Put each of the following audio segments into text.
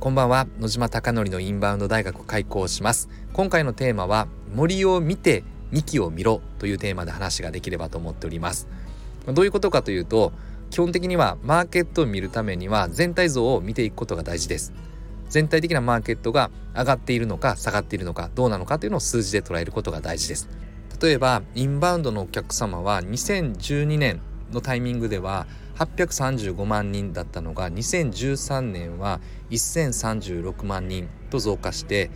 こんばんは。野島貴則のインバウンド大学開講します。今回のテーマは森を見て幹を見ろというテーマで話ができればと思っております。どういうことかというと基本的にはマーケットを見るためには全体像を見ていくことが大事です。全体的なマーケットが上がっているのか下がっているのかどうなのかというのを数字で捉えることが大事です。例えばインバウンドのお客様は2012年のタイミングでは835万人だったのが2013年は1036万人と増加して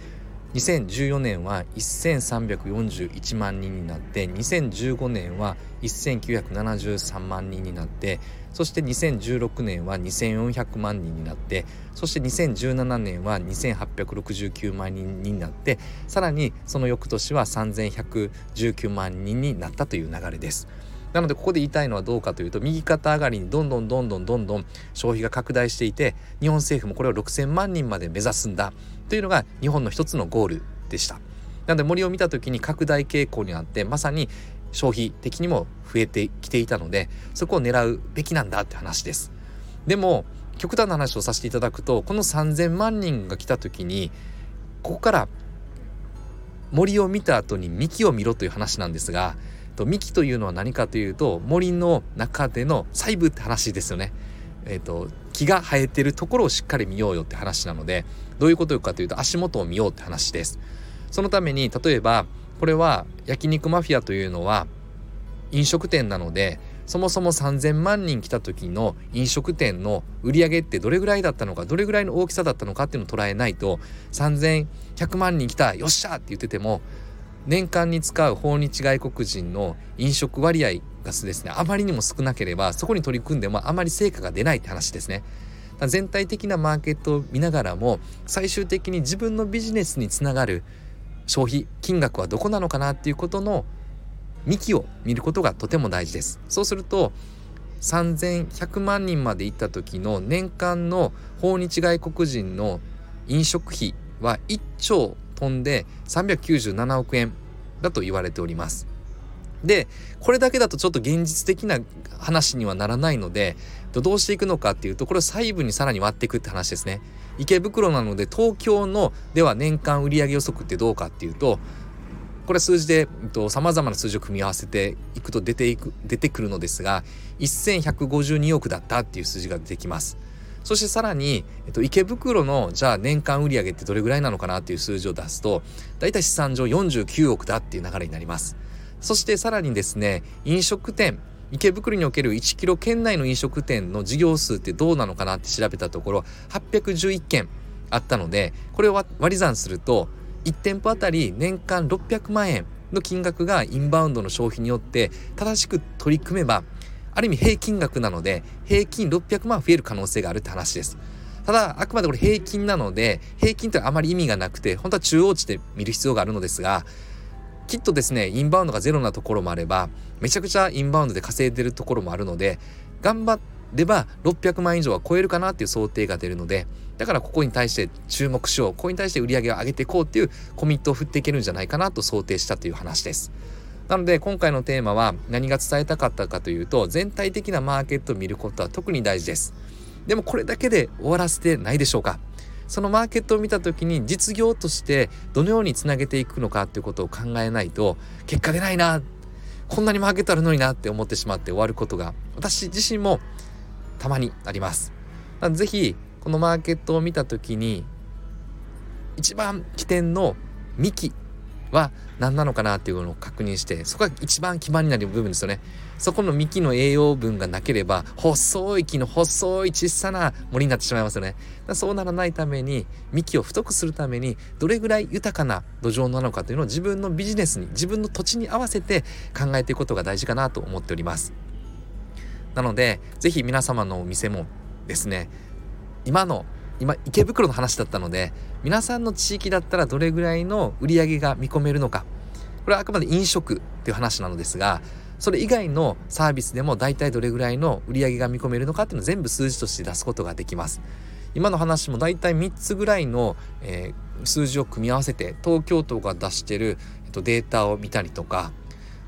2014年は1341万人になって2015年は1973万人になってそして2016年は2400万人になってそして2017年は2869万人になってさらにその翌年は3119万人になったという流れです。なのでここで言いたいのはどうかというと右肩上がりにどんどんどんどんどんどん消費が拡大していて日本政府もこれを6,000万人まで目指すんだというのが日本の一つのゴールでした。なので森を見た時に拡大傾向にあってまさに消費的にも増えてきていたのでそこを狙うべきなんだって話です。でも極端な話をさせていただくとこの3,000万人が来た時にここから森を見た後に幹を見ろという話なんですがと幹というのは何かというと森の中での細部って話ですよね。えーと、木が生えてるところをしっかり見ようよって話なのでどういうことかというと足元を見ようって話です。そのために例えばこれは焼肉マフィアというのは飲食店なのでそもそも3,000万人来た時の飲食店の売り上げってどれぐらいだったのかどれぐらいの大きさだったのかっていうのを捉えないと3,100万人来たよっしゃって言ってても年間に使う訪日外国人の飲食割合がですねあまりにも少なければそこに取り組んでもあまり成果が出ないって話ですね。全体的なマーケットを見ながらも最終的に自分のビジネスにつながる消費金額はどこなのかなっていうことの幹を見ることがとても大事です。そうすると3100万人まで行った時の年間の訪日外国人の飲食費は1兆飛んで397億円だと言われております。でこれだけだとちょっと現実的な話にはならないのでどうしていくのかっていうとこれを細部にさらに割っていくって話ですね。池袋なので東京のでは年間売上予測ってどうかっていうとこれ数字でさまざまな数字を組み合わせていくと出ていく出てくるのですが1152億だったっていう数字が出てきます。そしてさらに、えっと、池袋のじゃあ年間売上ってどれぐらいなのかなっていう数字を出すと大体資産上49億だっていう流れになります。そしてさらにですね飲食店池袋における1キロ圏内の飲食店の事業数ってどうなのかなって調べたところ811件あったのでこれを割り算すると1店舗あたり年間600万円の金額がインバウンドの消費によって正しく取り組めばある意味平均額なので平均600万増える可能性があるって話です。ただあくまでこれ平均なので平均ってあまり意味がなくて本当は中央値で見る必要があるのですがきっとですねインバウンドがゼロなところもあればめちゃくちゃインバウンドで稼いでるところもあるので頑張れば600万以上は超えるかなっていう想定が出るのでだからここに対して注目しようここに対して売り上げを上げていこうっていうコミットを振っていけるんじゃないかなと想定したという話です。なので今回のテーマは何が伝えたかったかというと全体的なマーケットを見ることは特に大事です。でもこれだけで終わらせてないでしょうかそのマーケットを見た時に実業としてどのようにつなげていくのかということを考えないと結果出ないなこんなにマーケットあるのになって思ってしまって終わることが私自身もたまにあります。是非このマーケットを見た時に一番起点の幹は何なのかなっていうのを確認してそこが一番基盤になる部分ですよね。そこの幹の栄養分がなければ細い木の細い小さな森になってしまいますよね。そうならないために幹を太くするためにどれぐらい豊かな土壌なのかというのを自分のビジネスに自分の土地に合わせて考えていくことが大事かなと思っております。なので是非皆様のお店もですね今の今池袋の話だったので皆さんの地域だったらどれぐらいの売り上げが見込めるのかこれはあくまで飲食っていう話なのですがそれ以外のサービスでも大体どれぐらいの売り上げが見込めるのかっていうのを全部数字として出すことができます。今の話も大体3つぐらいの、えー、数字を組み合わせて東京都が出してる、えっと、データを見たりとか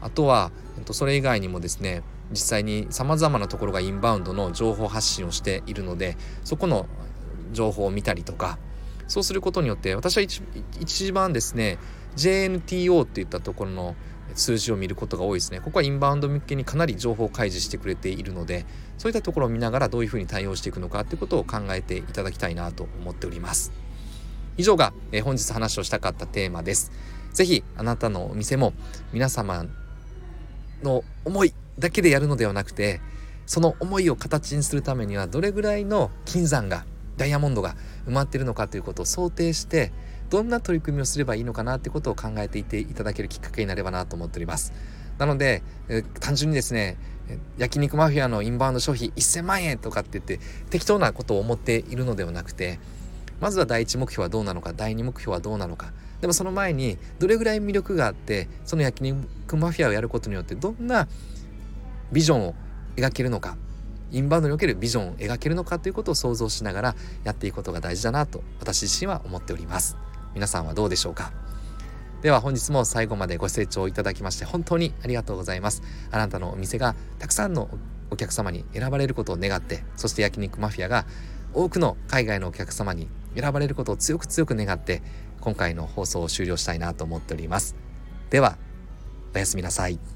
あとは、えっと、それ以外にもですね実際にさまざまなところがインバウンドの情報発信をしているのでそこの情報を見たりとかそうすることによって私は一番ですね JNTO っていったところの数字を見ることが多いですね。ここはインバウンド向けにかなり情報を開示してくれているのでそういったところを見ながらどういうふうに対応していくのかということを考えていただきたいなと思っております。以上が、え本日話をしたかったテーマです。是非あなたのお店も皆様の思いだけでやるのではなくてその思いを形にするためにはどれぐらいの金山がダイヤモンドが埋まっているのかということを想定してどんな取り組みをすればいいのかなってことを考えていていただけるきっかけになればなと思っております。なので、え単純にですね焼肉マフィアのインバウンド消費1000万円とかって言って適当なことを思っているのではなくてまずは第一目標はどうなのか第二目標はどうなのか。でもその前にどれぐらい魅力があってその焼肉マフィアをやることによってどんなビジョンを描けるのか。インバウンドにおけるビジョンを描けるのかということを想像しながらやっていくことが大事だなと私自身は思っております。皆さんはどうでしょうか？では本日も最後までご清聴いただきまして本当にありがとうございます。あなたのお店がたくさんのお客様に選ばれることを願ってそして焼肉マフィアが多くの海外のお客様に選ばれることを強く強く願って今回の放送を終了したいなと思っております。ではおやすみなさい。